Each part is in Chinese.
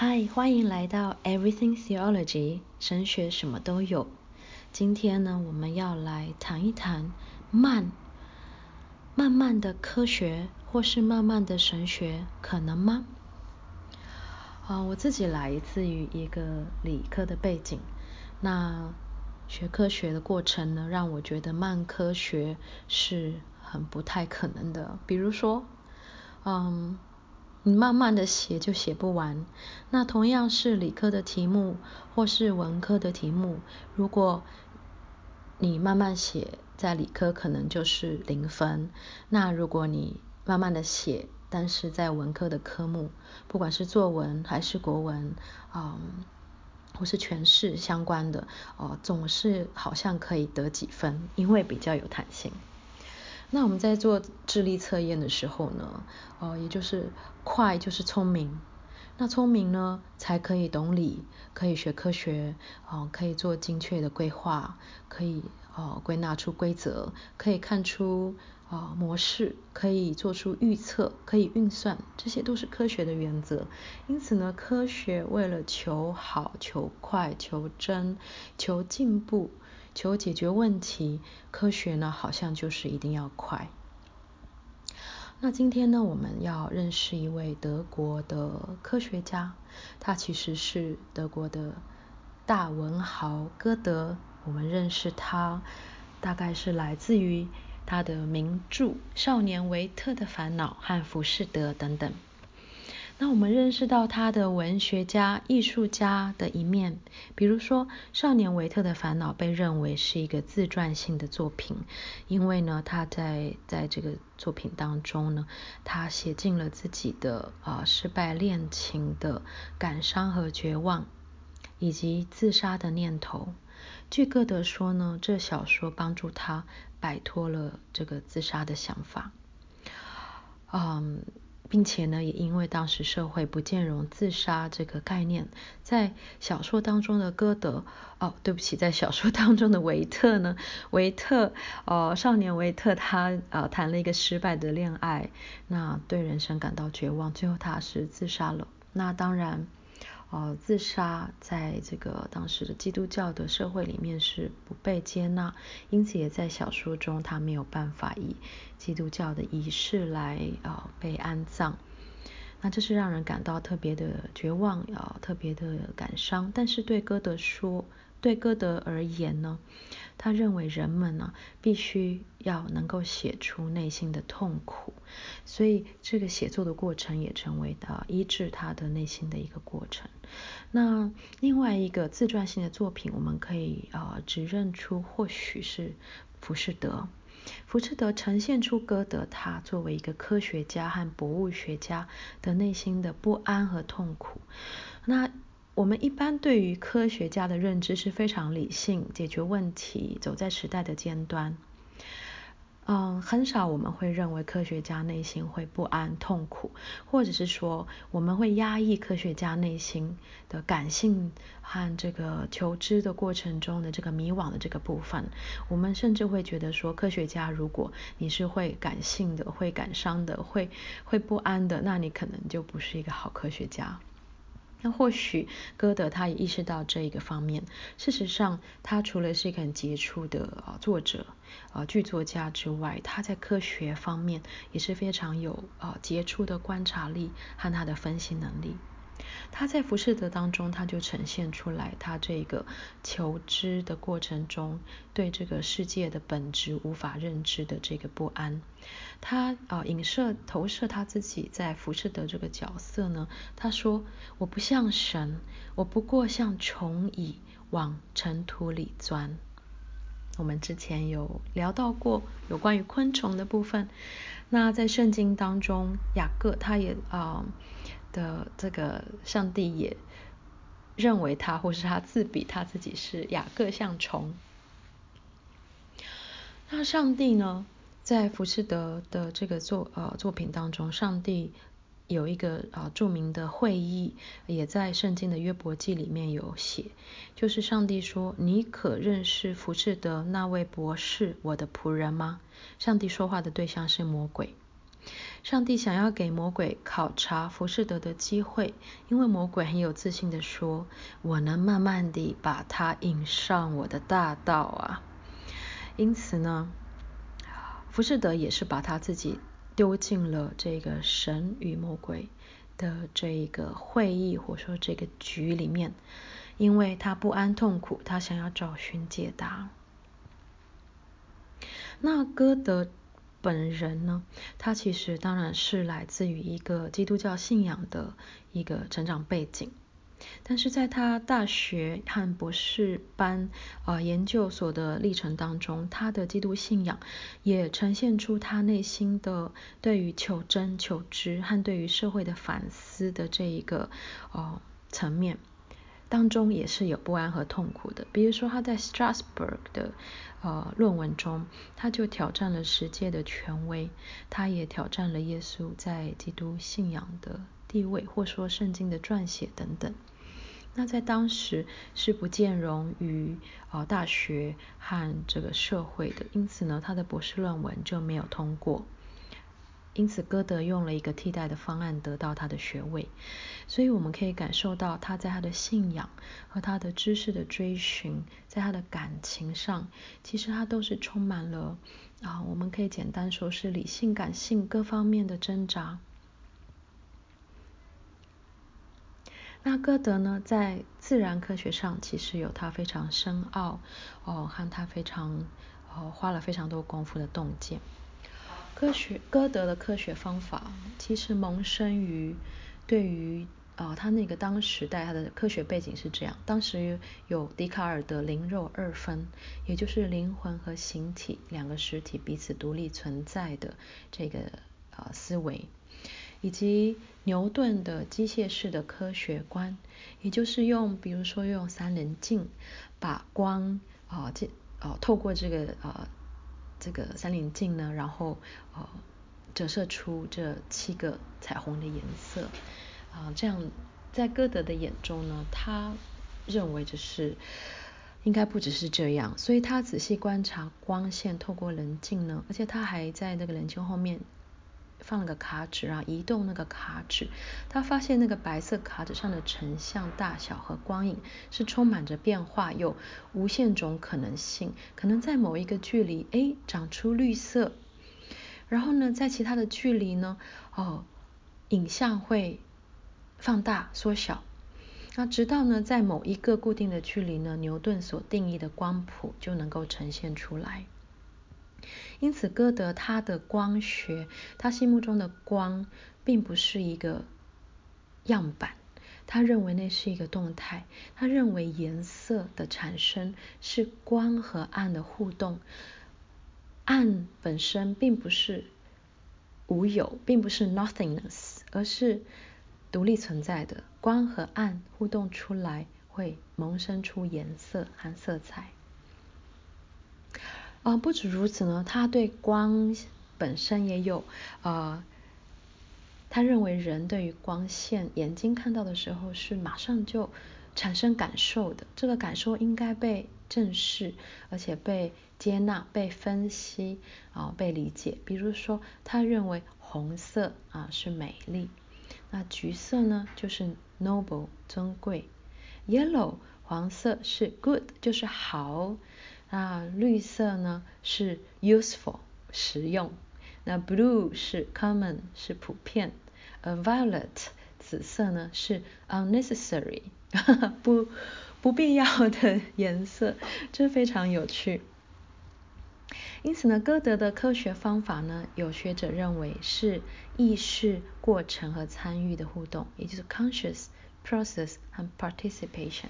嗨，欢迎来到 Everything Theology，神学什么都有。今天呢，我们要来谈一谈慢，慢慢的科学或是慢慢的神学，可能吗？啊，我自己来自于一个理科的背景，那学科学的过程呢，让我觉得慢科学是很不太可能的。比如说，嗯。你慢慢的写就写不完。那同样是理科的题目或是文科的题目，如果你慢慢写，在理科可能就是零分。那如果你慢慢的写，但是在文科的科目，不管是作文还是国文，嗯，或是诠释相关的，哦，总是好像可以得几分，因为比较有弹性。那我们在做智力测验的时候呢，呃，也就是快就是聪明，那聪明呢才可以懂理，可以学科学，哦、可以做精确的规划，可以哦、归纳出规则，可以看出啊、模式，可以做出预测，可以运算，这些都是科学的原则。因此呢，科学为了求好、求快、求真、求进步。求解决问题，科学呢好像就是一定要快。那今天呢，我们要认识一位德国的科学家，他其实是德国的大文豪歌德。我们认识他，大概是来自于他的名著《少年维特的烦恼》和《浮士德》等等。那我们认识到他的文学家、艺术家的一面，比如说《少年维特的烦恼》被认为是一个自传性的作品，因为呢，他在在这个作品当中呢，他写尽了自己的啊、失败恋情的感伤和绝望，以及自杀的念头。据歌德说呢，这小说帮助他摆脱了这个自杀的想法。嗯。并且呢，也因为当时社会不兼容自杀这个概念，在小说当中的歌德，哦，对不起，在小说当中的维特呢，维特，哦，少年维特他呃谈了一个失败的恋爱，那对人生感到绝望，最后他是自杀了。那当然。呃，自杀在这个当时的基督教的社会里面是不被接纳，因此也在小说中他没有办法以基督教的仪式来呃被安葬。那这是让人感到特别的绝望，呃，特别的感伤。但是对歌德说，对歌德而言呢，他认为人们呢必须要能够写出内心的痛苦，所以这个写作的过程也成为的医治他的内心的一个过程。那另外一个自传性的作品，我们可以呃指认出或许是《浮士德》。《浮士德》呈现出歌德他作为一个科学家和博物学家的内心的不安和痛苦。那我们一般对于科学家的认知是非常理性，解决问题，走在时代的尖端。嗯，很少我们会认为科学家内心会不安、痛苦，或者是说我们会压抑科学家内心的感性和这个求知的过程中的这个迷惘的这个部分。我们甚至会觉得说，科学家如果你是会感性的、会感伤的、会会不安的，那你可能就不是一个好科学家。那或许歌德他也意识到这一个方面。事实上，他除了是一个很杰出的啊作者、啊剧作家之外，他在科学方面也是非常有啊杰出的观察力和他的分析能力。他在《浮士德》当中，他就呈现出来他这个求知的过程中，对这个世界的本质无法认知的这个不安。他啊影射投射他自己在浮士德这个角色呢，他说：“我不像神，我不过像虫蚁往尘土里钻。”我们之前有聊到过有关于昆虫的部分。那在圣经当中，雅各他也啊。的这个上帝也认为他，或是他自比他自己是雅各像虫。那上帝呢，在浮士德的这个作呃作品当中，上帝有一个啊、呃、著名的会议，也在圣经的约伯记里面有写，就是上帝说：“你可认识浮士德那位博士，我的仆人吗？”上帝说话的对象是魔鬼。上帝想要给魔鬼考察浮士德的机会，因为魔鬼很有自信地说：“我能慢慢地把他引上我的大道啊。”因此呢，浮士德也是把他自己丢进了这个神与魔鬼的这个会议，或者说这个局里面，因为他不安痛苦，他想要找寻解答。那歌德本人呢，他其实当然是来自于一个基督教信仰的一个成长背景。但是在他大学和博士班啊、呃、研究所的历程当中，他的基督信仰也呈现出他内心的对于求真、求知和对于社会的反思的这一个呃层面当中，也是有不安和痛苦的。比如说他在 Strasbourg 的呃论文中，他就挑战了世界的权威，他也挑战了耶稣在基督信仰的地位，或说圣经的撰写等等。那在当时是不兼容于呃大学和这个社会的，因此呢，他的博士论文就没有通过。因此，歌德用了一个替代的方案得到他的学位。所以我们可以感受到他在他的信仰和他的知识的追寻，在他的感情上，其实他都是充满了啊，我们可以简单说是理性、感性各方面的挣扎。那歌德呢，在自然科学上其实有他非常深奥哦，和他非常哦花了非常多功夫的洞见。科学歌德的科学方法其实萌生于对于啊、他那个当时代他的科学背景是这样，当时有笛卡尔的灵肉二分，也就是灵魂和形体两个实体彼此独立存在的这个啊、思维。以及牛顿的机械式的科学观，也就是用，比如说用三棱镜把光啊这啊透过这个呃这个三棱镜呢，然后呃折射出这七个彩虹的颜色啊，这样在歌德的眼中呢，他认为这是应该不只是这样，所以他仔细观察光线透过棱镜呢，而且他还在那个棱镜后面。放了个卡纸啊，移动那个卡纸，他发现那个白色卡纸上的成像大小和光影是充满着变化，有无限种可能性。可能在某一个距离，哎，长出绿色，然后呢，在其他的距离呢，哦，影像会放大缩小。那直到呢，在某一个固定的距离呢，牛顿所定义的光谱就能够呈现出来。因此，歌德他的光学，他心目中的光，并不是一个样板，他认为那是一个动态。他认为颜色的产生是光和暗的互动，暗本身并不是无有，并不是 nothingness，而是独立存在的。光和暗互动出来，会萌生出颜色和色彩。啊，不止如此呢，他对光本身也有呃，他认为人对于光线，眼睛看到的时候是马上就产生感受的，这个感受应该被正视，而且被接纳、被分析啊、被理解。比如说，他认为红色啊是美丽，那橘色呢就是 noble 尊贵，yellow 黄色是 good 就是好。那绿色呢是 useful 实用，那 blue 是 common 是普遍，而 violet 紫色呢是 unnecessary 不不必要的颜色，这非常有趣。因此呢，歌德的科学方法呢，有学者认为是意识过程和参与的互动，也就是 conscious process 和 participation。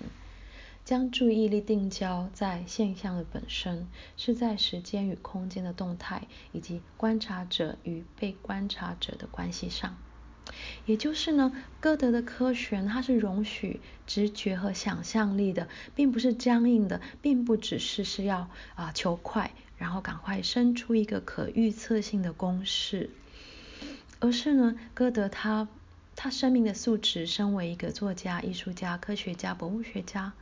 将注意力定焦在现象的本身，是在时间与空间的动态，以及观察者与被观察者的关系上。也就是呢，歌德的科学它是容许直觉和想象力的，并不是僵硬的，并不只是是要啊求快，然后赶快生出一个可预测性的公式，而是呢，歌德他他生命的素质，身为一个作家、艺术家、科学家、博物学家。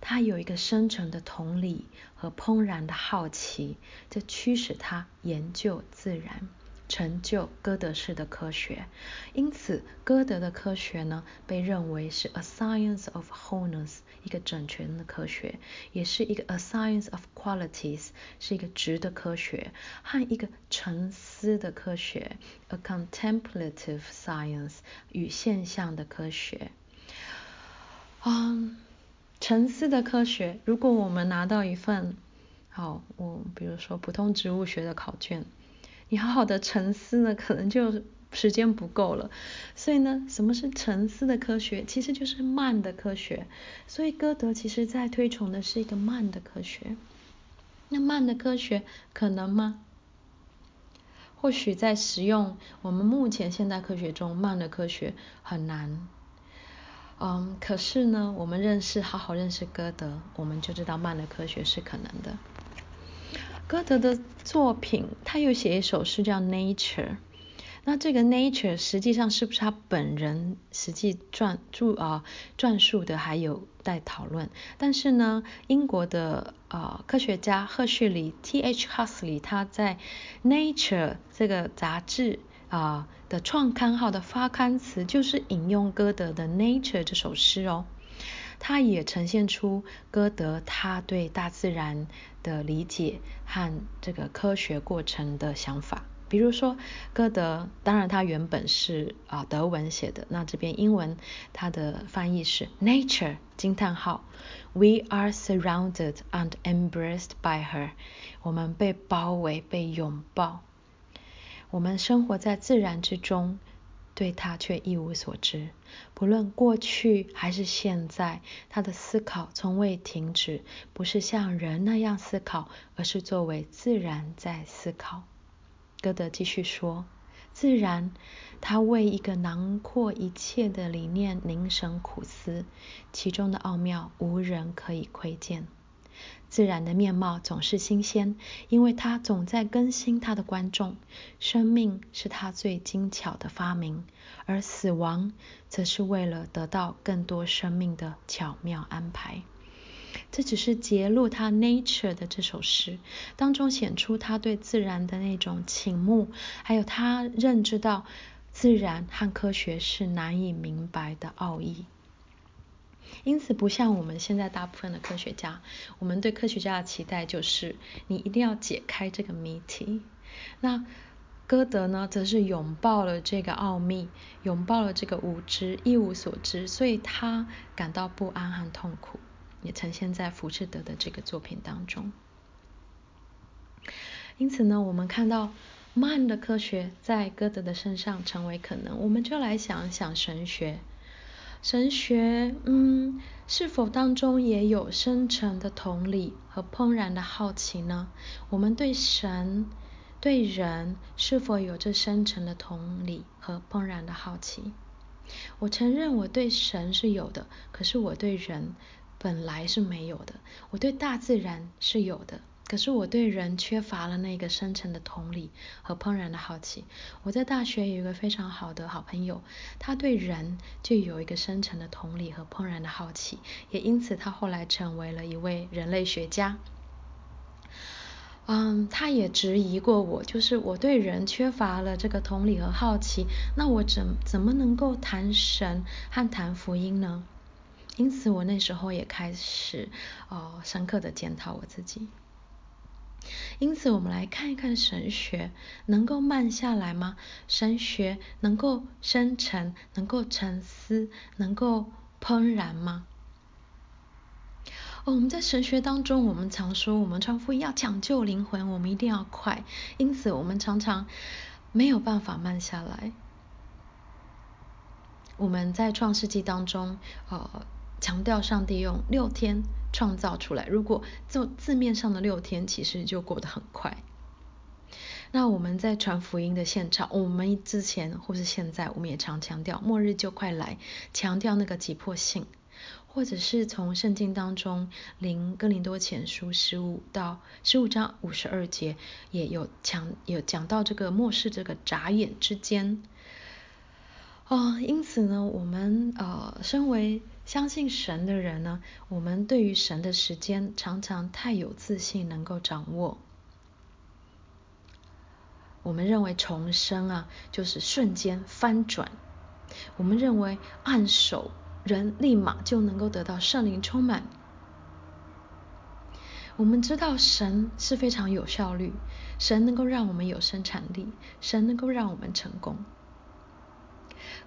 他有一个深沉的同理和怦然的好奇，这驱使他研究自然，成就歌德式的科学。因此，歌德的科学呢，被认为是 a science of wholeness，一个整全的科学，也是一个 a science of qualities，是一个值的科学，和一个沉思的科学，a contemplative science，与现象的科学。嗯，沉思的科学，如果我们拿到一份，好，我比如说普通植物学的考卷，你好好的沉思呢，可能就时间不够了。所以呢，什么是沉思的科学？其实就是慢的科学。所以歌德其实在推崇的是一个慢的科学。那慢的科学可能吗？或许在使用我们目前现代科学中，慢的科学很难。嗯，可是呢，我们认识，好好认识歌德，我们就知道慢的科学是可能的。歌德的作品，他有写一首诗叫《Nature》，那这个《Nature》实际上是不是他本人实际撰著啊撰述的，还有待讨论。但是呢，英国的啊科学家赫胥黎 T.H. Huxley 他在《Nature》这个杂志。啊的创刊号的发刊词就是引用歌德的《Nature》这首诗哦，它也呈现出歌德他对大自然的理解和这个科学过程的想法。比如说，歌德当然他原本是啊德文写的，那这边英文它的翻译是 Nature 惊叹号，We are surrounded and embraced by her，我们被包围被拥抱。我们生活在自然之中，对他却一无所知。不论过去还是现在，他的思考从未停止，不是像人那样思考，而是作为自然在思考。歌德继续说：“自然，他为一个囊括一切的理念凝神苦思，其中的奥妙无人可以窥见。”自然的面貌总是新鲜，因为它总在更新它的观众。生命是它最精巧的发明，而死亡则是为了得到更多生命的巧妙安排。这只是揭露他《Nature》的这首诗当中显出他对自然的那种倾慕，还有他认知到自然和科学是难以明白的奥义。因此，不像我们现在大部分的科学家，我们对科学家的期待就是你一定要解开这个谜题。那歌德呢，则是拥抱了这个奥秘，拥抱了这个无知，一无所知，所以他感到不安和痛苦，也呈现在浮士德的这个作品当中。因此呢，我们看到慢的科学在歌德的身上成为可能，我们就来想一想神学。神学，嗯，是否当中也有深沉的同理和怦然的好奇呢？我们对神、对人是否有着深沉的同理和怦然的好奇？我承认我对神是有的，可是我对人本来是没有的。我对大自然是有的。可是我对人缺乏了那个深沉的同理和怦然的好奇。我在大学有一个非常好的好朋友，他对人就有一个深沉的同理和怦然的好奇，也因此他后来成为了一位人类学家。嗯，他也质疑过我，就是我对人缺乏了这个同理和好奇，那我怎怎么能够谈神和谈福音呢？因此我那时候也开始哦深刻的检讨我自己。因此，我们来看一看神学能够慢下来吗？神学能够深沉，能够沉思，能够怦然吗？哦，我们在神学当中，我们常说，我们传福音要抢救灵魂，我们一定要快。因此，我们常常没有办法慢下来。我们在创世纪当中，呃。强调上帝用六天创造出来，如果就字面上的六天，其实就过得很快。那我们在传福音的现场，我们之前或是现在，我们也常强调末日就快来，强调那个急迫性，或者是从圣经当中林哥林多前书十五到十五章五十二节，也有强有讲到这个末世这个眨眼之间。哦，因此呢，我们呃，身为相信神的人呢，我们对于神的时间常常太有自信，能够掌握。我们认为重生啊，就是瞬间翻转。我们认为按手人立马就能够得到圣灵充满。我们知道神是非常有效率，神能够让我们有生产力，神能够让我们成功。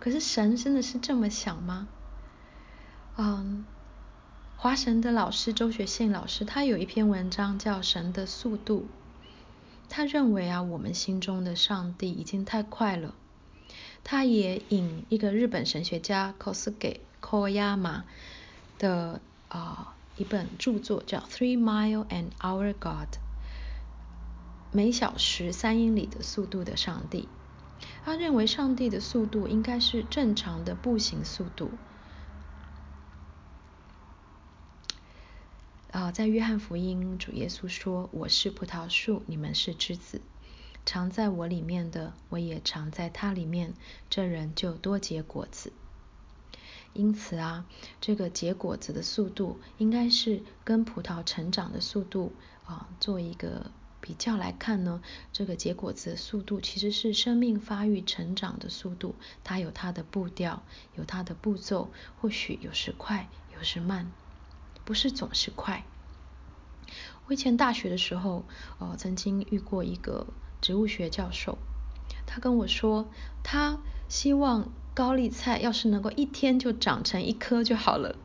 可是神真的是这么想吗？嗯，华神的老师周学信老师，他有一篇文章叫《神的速度》。他认为啊，我们心中的上帝已经太快了。他也引一个日本神学家 Kosuke Koyama 的啊、一本著作叫《Three Mile an Hour God》，每小时三英里的速度的上帝。他认为上帝的速度应该是正常的步行速度。啊，在约翰福音，主耶稣说：“我是葡萄树，你们是枝子。常在我里面的，我也常在他里面，这人就多结果子。”因此啊，这个结果子的速度，应该是跟葡萄成长的速度啊，做一个比较来看呢。这个结果子的速度，其实是生命发育成长的速度，它有它的步调，有它的步骤，或许有时快，有时慢。不是总是快。我以前大学的时候，呃，曾经遇过一个植物学教授，他跟我说，他希望高丽菜要是能够一天就长成一棵就好了。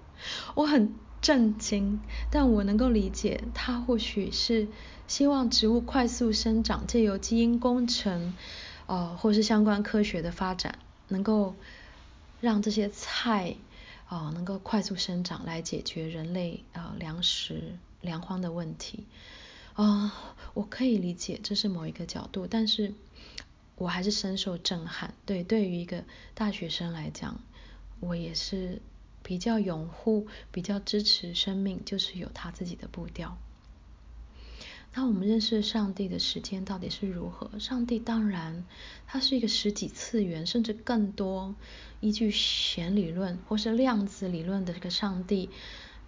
我很震惊，但我能够理解，他或许是希望植物快速生长，借由基因工程，呃，或是相关科学的发展，能够让这些菜。啊、哦，能够快速生长来解决人类呃粮食粮荒的问题，啊、我可以理解这是某一个角度，但是我还是深受震撼。对，对于一个大学生来讲，我也是比较拥护、比较支持生命，就是有他自己的步调。那我们认识上帝的时间到底是如何？上帝当然，他是一个十几次元甚至更多，依据弦理论或是量子理论的这个上帝，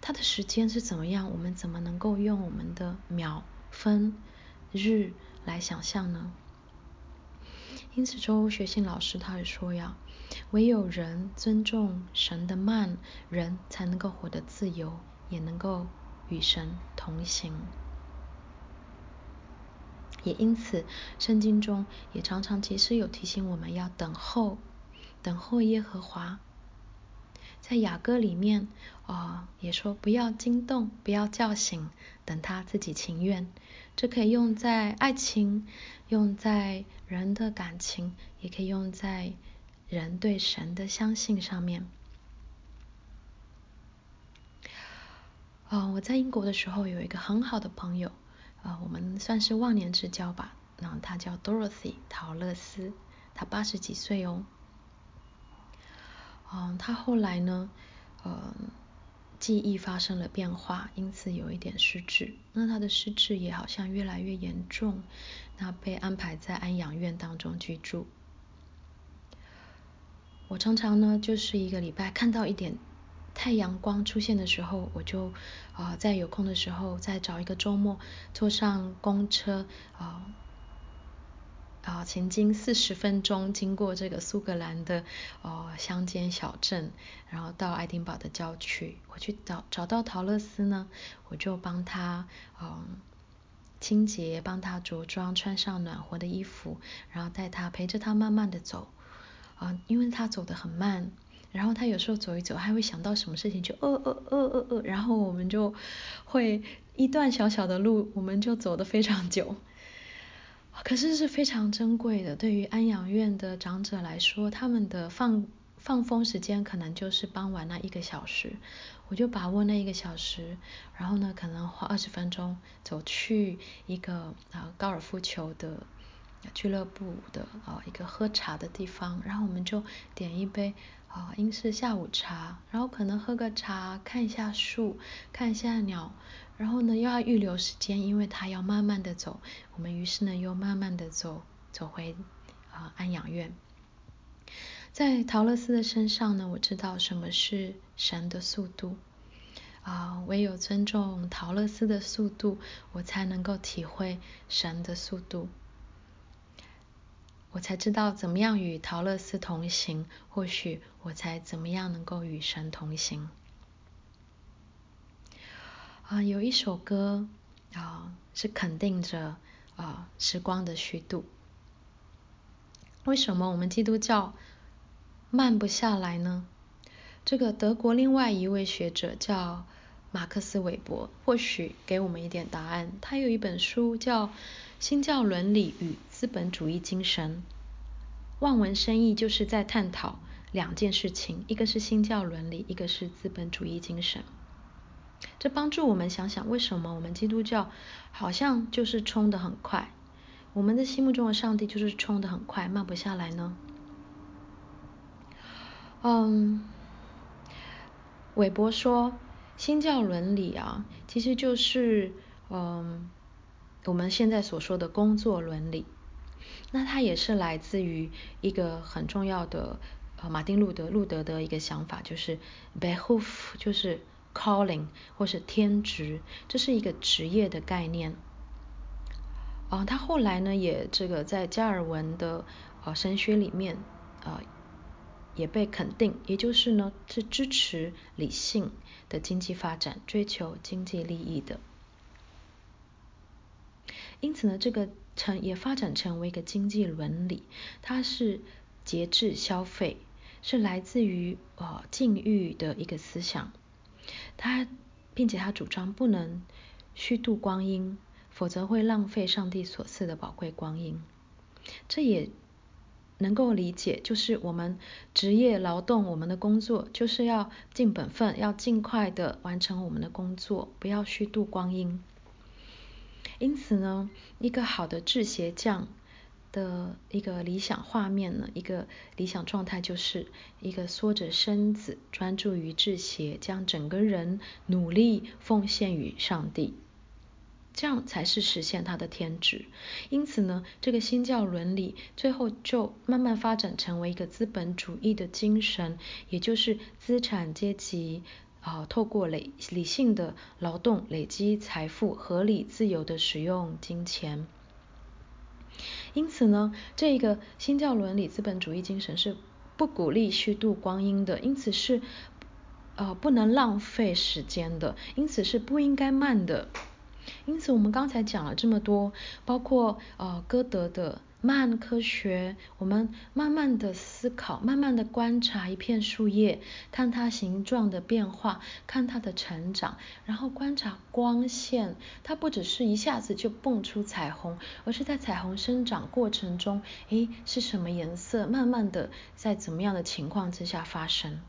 他的时间是怎么样？我们怎么能够用我们的秒、分、日来想象呢？因此，周学信老师他也说呀，唯有人尊重神的慢，人才能够活得自由，也能够与神同行。也因此，圣经中也常常其实有提醒我们要等候，等候耶和华。在雅歌里面，哦，也说不要惊动，不要叫醒，等他自己情愿。这可以用在爱情，用在人的感情，也可以用在人对神的相信上面。哦，我在英国的时候有一个很好的朋友。啊、我们算是忘年之交吧。那他叫 Dorothy 陶乐斯，他八十几岁哦。嗯、呃，他后来呢，呃，记忆发生了变化，因此有一点失智。那他的失智也好像越来越严重，那被安排在安养院当中居住。我常常呢，就是一个礼拜看到一点。太阳光出现的时候，我就啊、在有空的时候再找一个周末坐上公车啊啊、前进四十分钟，经过这个苏格兰的哦乡间小镇，然后到爱丁堡的郊区，我去找找到陶乐斯呢，我就帮他嗯、清洁，帮他着装，穿上暖和的衣服，然后带他陪着他慢慢的走啊、因为他走得很慢。然后他有时候走一走，还会想到什么事情，就呃呃呃呃呃，然后我们就会一段小小的路，我们就走得非常久。可是是非常珍贵的，对于安养院的长者来说，他们的放放风时间可能就是傍晚那一个小时，我就把握那一个小时，然后呢，可能花二十分钟走去一个啊、高尔夫球的俱乐部的啊、一个喝茶的地方，然后我们就点一杯。啊，英式下午茶，然后可能喝个茶，看一下树，看一下鸟，然后呢又要预留时间，因为他要慢慢的走，我们于是呢又慢慢的走，走回啊安养院。在陶乐斯的身上呢，我知道什么是神的速度啊，唯有尊重陶乐斯的速度，我才能够体会神的速度。我才知道怎么样与桃乐丝同行，或许我才怎么样能够与神同行。啊，有一首歌啊，是肯定着啊时光的虚度。为什么我们基督教慢不下来呢？这个德国另外一位学者叫马克思韦伯，或许给我们一点答案。他有一本书叫《新教伦理与资本主义精神》，望文生义，就是在探讨两件事情：一个是新教伦理，一个是资本主义精神。这帮助我们想想，为什么我们基督教好像就是冲得很快？我们的心目中的上帝就是冲得很快，慢不下来呢？嗯，韦伯说，新教伦理啊，其实就是嗯我们现在所说的工作伦理。那它也是来自于一个很重要的呃马丁路德路德的一个想法，就是 behoof 就是 calling 或是天职，这是一个职业的概念。啊，他后来呢，也这个在加尔文的呃神学里面啊、呃，也被肯定，也就是呢是支持理性的经济发展，追求经济利益的。因此呢，这个成也发展成为一个经济伦理，它是节制消费，是来自于呃禁欲的一个思想，它并且它主张不能虚度光阴。否则会浪费上帝所赐的宝贵光阴。这也能够理解，就是我们职业劳动，我们的工作就是要尽本分，要尽快的完成我们的工作，不要虚度光阴。因此呢，一个好的制鞋匠的一个理想画面呢，一个理想状态，就是一个缩着身子，专注于制鞋，将整个人努力奉献于上帝。这样才是实现他的天职。因此呢，这个新教伦理最后就慢慢发展成为一个资本主义的精神，也就是资产阶级啊、透过累理性的劳动累积财富，合理自由的使用金钱。因此呢，这个新教伦理资本主义精神是不鼓励虚度光阴的，因此是呃不能浪费时间的，因此是不应该慢的。因此，我们刚才讲了这么多，包括呃歌德的慢科学，我们慢慢的思考，慢慢的观察一片树叶，看它形状的变化，看它的成长，然后观察光线，它不只是一下子就蹦出彩虹，而是在彩虹生长过程中，诶，是什么颜色？慢慢的在怎么样的情况之下发生？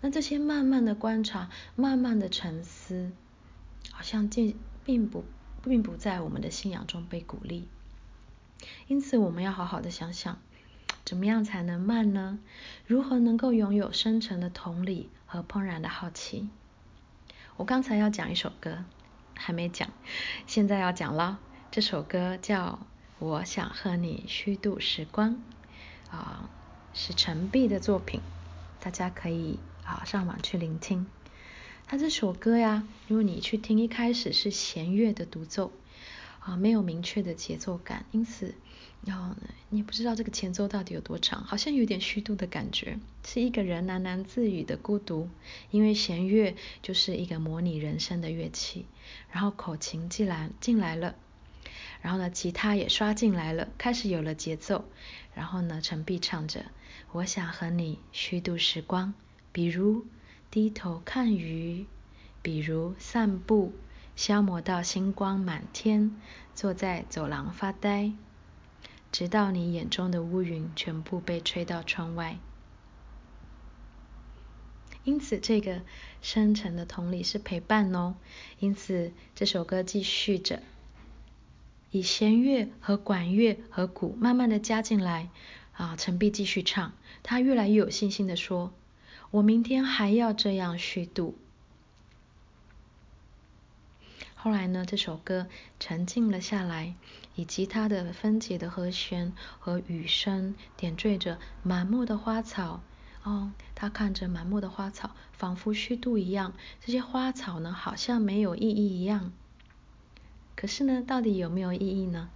那这些慢慢的观察，慢慢的沉思，好像这。并不，并不在我们的信仰中被鼓励。因此，我们要好好的想想，怎么样才能慢呢？如何能够拥有深沉的同理和怦然的好奇？我刚才要讲一首歌，还没讲，现在要讲了。这首歌叫《我想和你虚度时光》，啊，是陈璧的作品，大家可以啊上网去聆听。他这首歌呀，如果你去听，一开始是弦乐的独奏啊，没有明确的节奏感，因此，然后呢，你也不知道这个前奏到底有多长，好像有点虚度的感觉，是一个人喃喃自语的孤独，因为弦乐就是一个模拟人声的乐器，然后口琴进来进来了，然后呢，吉他也刷进来了，开始有了节奏，然后呢，陈碧唱着，我想和你虚度时光，比如。低头看鱼，比如散步，消磨到星光满天，坐在走廊发呆，直到你眼中的乌云全部被吹到窗外。因此，这个深沉的同理是陪伴哦。因此，这首歌继续着，以弦乐和管乐和鼓慢慢的加进来。啊，陈碧继续唱，他越来越有信心的说。我明天还要这样虚度。后来呢，这首歌沉静了下来，以吉他的分解的和弦和雨声点缀着满目的花草。哦，他看着满目的花草，仿佛虚度一样。这些花草呢，好像没有意义一样。可是呢，到底有没有意义呢？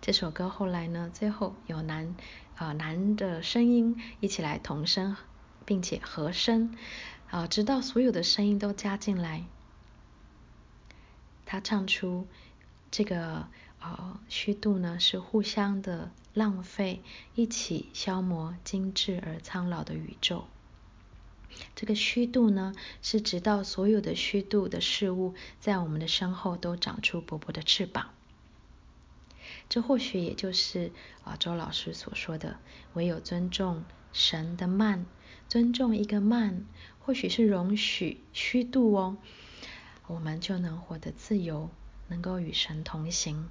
这首歌后来呢，最后有男啊、呃、男的声音一起来同声，并且和声啊、呃，直到所有的声音都加进来，他唱出这个呃虚度呢是互相的浪费，一起消磨精致而苍老的宇宙。这个虚度呢，是直到所有的虚度的事物在我们的身后都长出薄薄的翅膀。这或许也就是啊周老师所说的，唯有尊重神的慢，尊重一个慢，或许是容许虚度哦，我们就能活得自由，能够与神同行。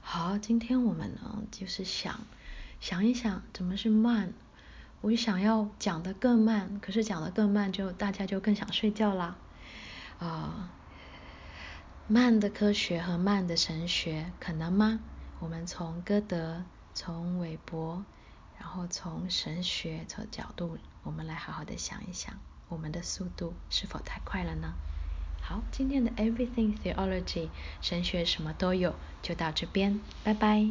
好，今天我们呢，就是想想一想，怎么是慢？我想要讲得更慢，可是讲得更慢就，大家就更想睡觉啦。啊、慢的科学和慢的神学可能吗？我们从歌德，从韦伯，然后从神学的角度，我们来好好的想一想，我们的速度是否太快了呢？好，今天的 Everything Theology 神学什么都有，就到这边，拜拜。